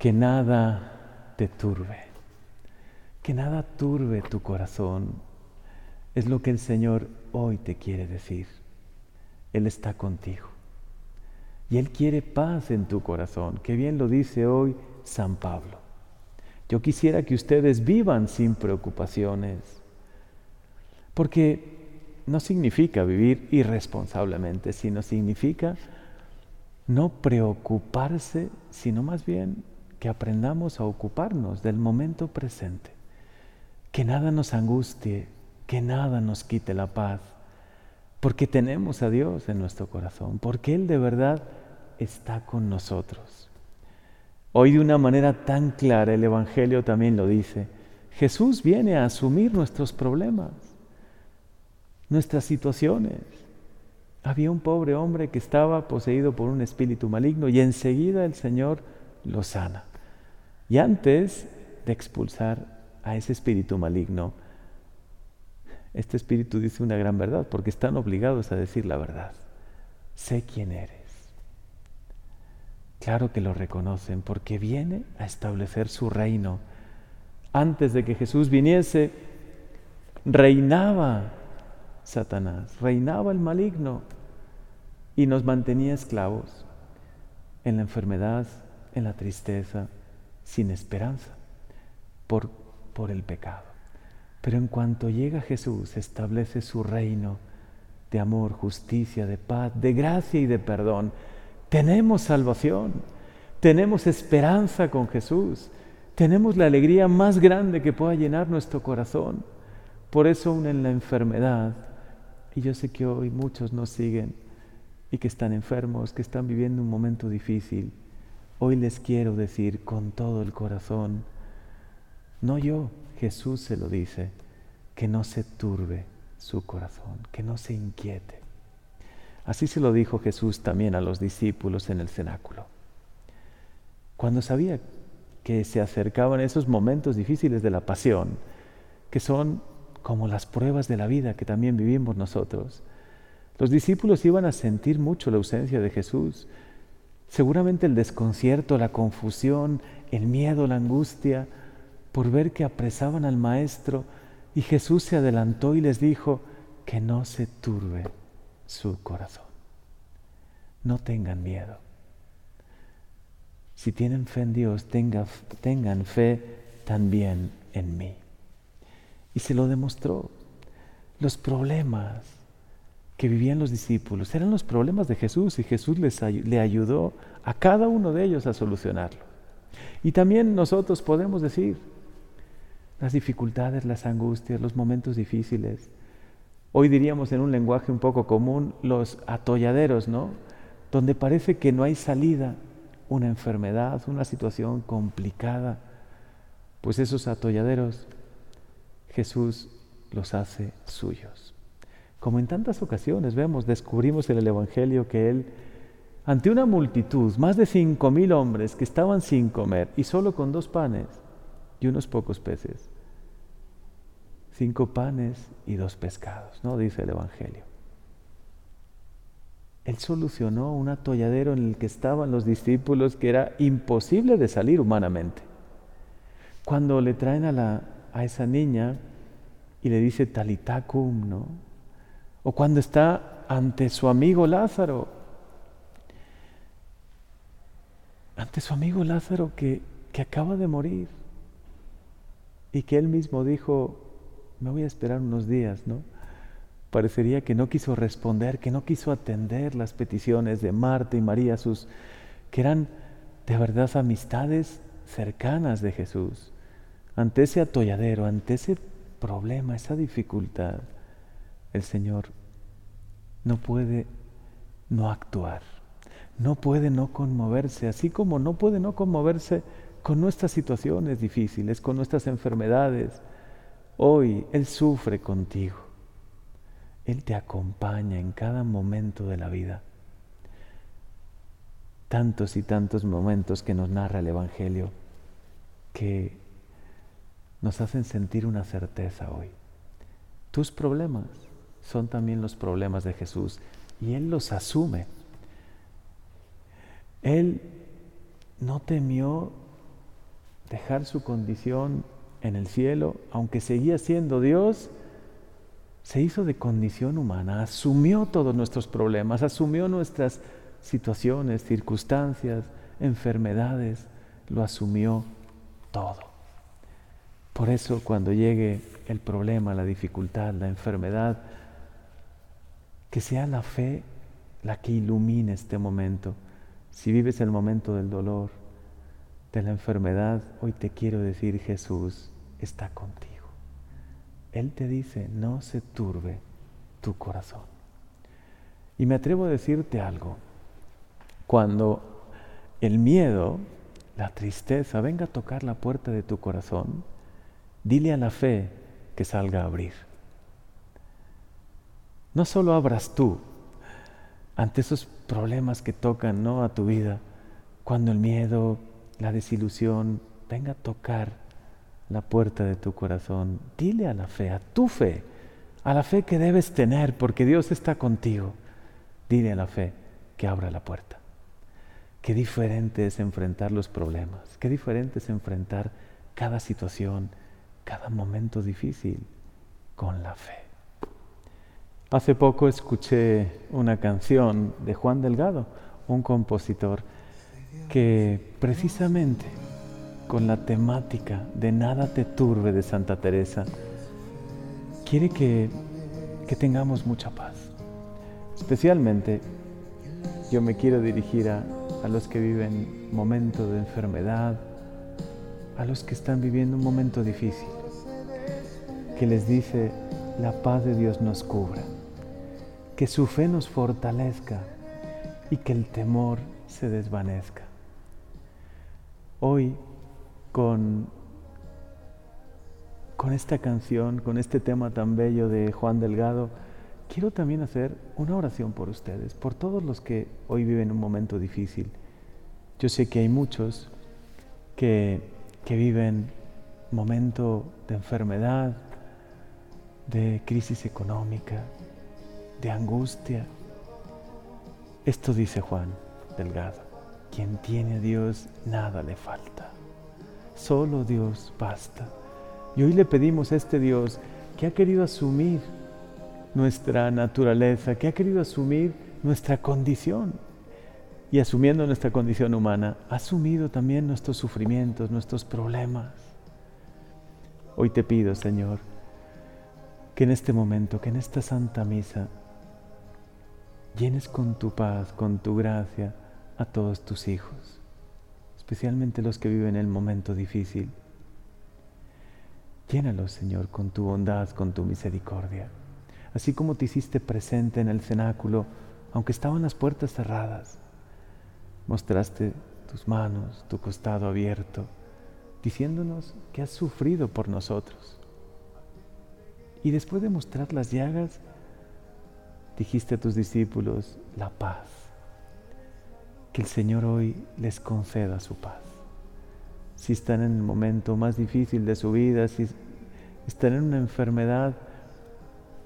que nada te turbe, que nada turbe tu corazón. Es lo que el Señor hoy te quiere decir. Él está contigo. Y Él quiere paz en tu corazón, que bien lo dice hoy San Pablo. Yo quisiera que ustedes vivan sin preocupaciones, porque no significa vivir irresponsablemente, sino significa no preocuparse, sino más bien que aprendamos a ocuparnos del momento presente, que nada nos angustie, que nada nos quite la paz, porque tenemos a Dios en nuestro corazón, porque Él de verdad está con nosotros. Hoy de una manera tan clara el Evangelio también lo dice, Jesús viene a asumir nuestros problemas, nuestras situaciones. Había un pobre hombre que estaba poseído por un espíritu maligno y enseguida el Señor lo sana. Y antes de expulsar a ese espíritu maligno, este espíritu dice una gran verdad, porque están obligados a decir la verdad. Sé quién eres. Claro que lo reconocen, porque viene a establecer su reino. Antes de que Jesús viniese, reinaba Satanás, reinaba el maligno y nos mantenía esclavos en la enfermedad, en la tristeza, sin esperanza, por, por el pecado. Pero en cuanto llega Jesús, establece su reino de amor, justicia, de paz, de gracia y de perdón. Tenemos salvación, tenemos esperanza con Jesús, tenemos la alegría más grande que pueda llenar nuestro corazón. Por eso aún en la enfermedad, y yo sé que hoy muchos nos siguen y que están enfermos, que están viviendo un momento difícil, hoy les quiero decir con todo el corazón, no yo, Jesús se lo dice, que no se turbe su corazón, que no se inquiete. Así se lo dijo Jesús también a los discípulos en el cenáculo. Cuando sabía que se acercaban esos momentos difíciles de la pasión, que son como las pruebas de la vida que también vivimos nosotros. Los discípulos iban a sentir mucho la ausencia de Jesús. Seguramente el desconcierto, la confusión, el miedo, la angustia, por ver que apresaban al Maestro y Jesús se adelantó y les dijo que no se turbe su corazón. No tengan miedo. Si tienen fe en Dios, tengan fe también en mí. Y se lo demostró. Los problemas que vivían los discípulos eran los problemas de Jesús y Jesús les, le ayudó a cada uno de ellos a solucionarlo. Y también nosotros podemos decir las dificultades, las angustias, los momentos difíciles. Hoy diríamos en un lenguaje un poco común los atolladeros, ¿no? Donde parece que no hay salida, una enfermedad, una situación complicada. Pues esos atolladeros Jesús los hace suyos. Como en tantas ocasiones vemos, descubrimos en el Evangelio que Él, ante una multitud, más de cinco mil hombres que estaban sin comer y solo con dos panes y unos pocos peces, cinco panes y dos pescados, ¿no? Dice el Evangelio. Él solucionó un atolladero en el que estaban los discípulos que era imposible de salir humanamente. Cuando le traen a la a esa niña y le dice talitacum, ¿no? O cuando está ante su amigo Lázaro, ante su amigo Lázaro que, que acaba de morir y que él mismo dijo, me voy a esperar unos días, ¿no? Parecería que no quiso responder, que no quiso atender las peticiones de Marta y María, sus, que eran de verdad amistades cercanas de Jesús ante ese atolladero, ante ese problema, esa dificultad, el Señor no puede no actuar, no puede no conmoverse, así como no puede no conmoverse con nuestras situaciones difíciles, con nuestras enfermedades. Hoy Él sufre contigo. Él te acompaña en cada momento de la vida. Tantos y tantos momentos que nos narra el Evangelio que nos hacen sentir una certeza hoy. Tus problemas son también los problemas de Jesús y Él los asume. Él no temió dejar su condición en el cielo, aunque seguía siendo Dios, se hizo de condición humana, asumió todos nuestros problemas, asumió nuestras situaciones, circunstancias, enfermedades, lo asumió todo. Por eso cuando llegue el problema, la dificultad, la enfermedad, que sea la fe la que ilumine este momento. Si vives el momento del dolor, de la enfermedad, hoy te quiero decir Jesús está contigo. Él te dice, no se turbe tu corazón. Y me atrevo a decirte algo. Cuando el miedo, la tristeza venga a tocar la puerta de tu corazón, dile a la fe que salga a abrir. No solo abras tú ante esos problemas que tocan ¿no? a tu vida, cuando el miedo, la desilusión venga a tocar la puerta de tu corazón, dile a la fe, a tu fe, a la fe que debes tener porque Dios está contigo. Dile a la fe que abra la puerta. Qué diferente es enfrentar los problemas, qué diferente es enfrentar cada situación, cada momento difícil con la fe. Hace poco escuché una canción de Juan Delgado, un compositor, que precisamente con la temática de Nada te turbe de Santa Teresa, quiere que, que tengamos mucha paz. Especialmente yo me quiero dirigir a, a los que viven momentos de enfermedad, a los que están viviendo un momento difícil, que les dice, la paz de Dios nos cubra que su fe nos fortalezca y que el temor se desvanezca. Hoy, con, con esta canción, con este tema tan bello de Juan Delgado, quiero también hacer una oración por ustedes, por todos los que hoy viven un momento difícil. Yo sé que hay muchos que, que viven momento de enfermedad, de crisis económica, de angustia. Esto dice Juan Delgado, quien tiene a Dios nada le falta, solo Dios basta. Y hoy le pedimos a este Dios que ha querido asumir nuestra naturaleza, que ha querido asumir nuestra condición. Y asumiendo nuestra condición humana, ha asumido también nuestros sufrimientos, nuestros problemas. Hoy te pido, Señor, que en este momento, que en esta Santa Misa, llenes con tu paz, con tu gracia a todos tus hijos, especialmente los que viven el momento difícil. Llénalos, Señor, con tu bondad, con tu misericordia, así como te hiciste presente en el cenáculo, aunque estaban las puertas cerradas. Mostraste tus manos, tu costado abierto, diciéndonos que has sufrido por nosotros. Y después de mostrar las llagas, dijiste a tus discípulos la paz. Que el Señor hoy les conceda su paz. Si están en el momento más difícil de su vida, si están en una enfermedad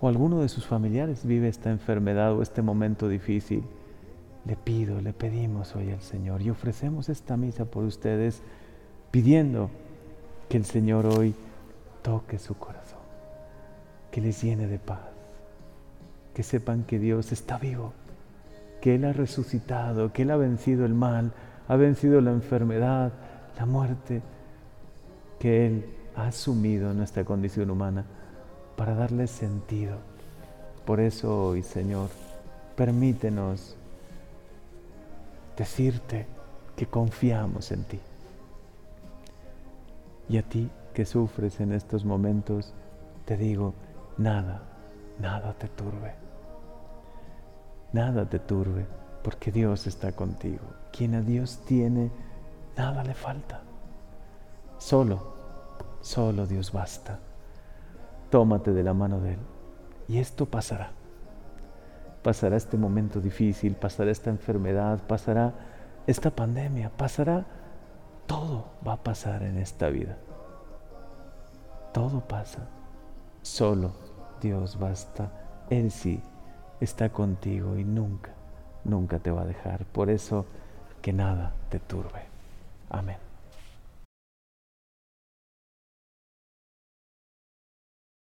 o alguno de sus familiares vive esta enfermedad o este momento difícil, le pido, le pedimos hoy al Señor y ofrecemos esta misa por ustedes pidiendo que el Señor hoy toque su corazón, que les llene de paz que sepan que Dios está vivo, que Él ha resucitado, que Él ha vencido el mal, ha vencido la enfermedad, la muerte, que Él ha asumido nuestra condición humana para darle sentido. Por eso hoy, Señor, permítenos decirte que confiamos en ti. Y a ti que sufres en estos momentos, te digo, nada, nada te turbe nada te turbe, porque Dios está contigo. Quien a Dios tiene, nada le falta. Solo, solo Dios basta. Tómate de la mano de Él y esto pasará. Pasará este momento difícil, pasará esta enfermedad, pasará esta pandemia, pasará, todo va a pasar en esta vida. Todo pasa. Solo Dios basta. Él sí está contigo y nunca, nunca te va a dejar. Por eso, que nada te turbe. Amén.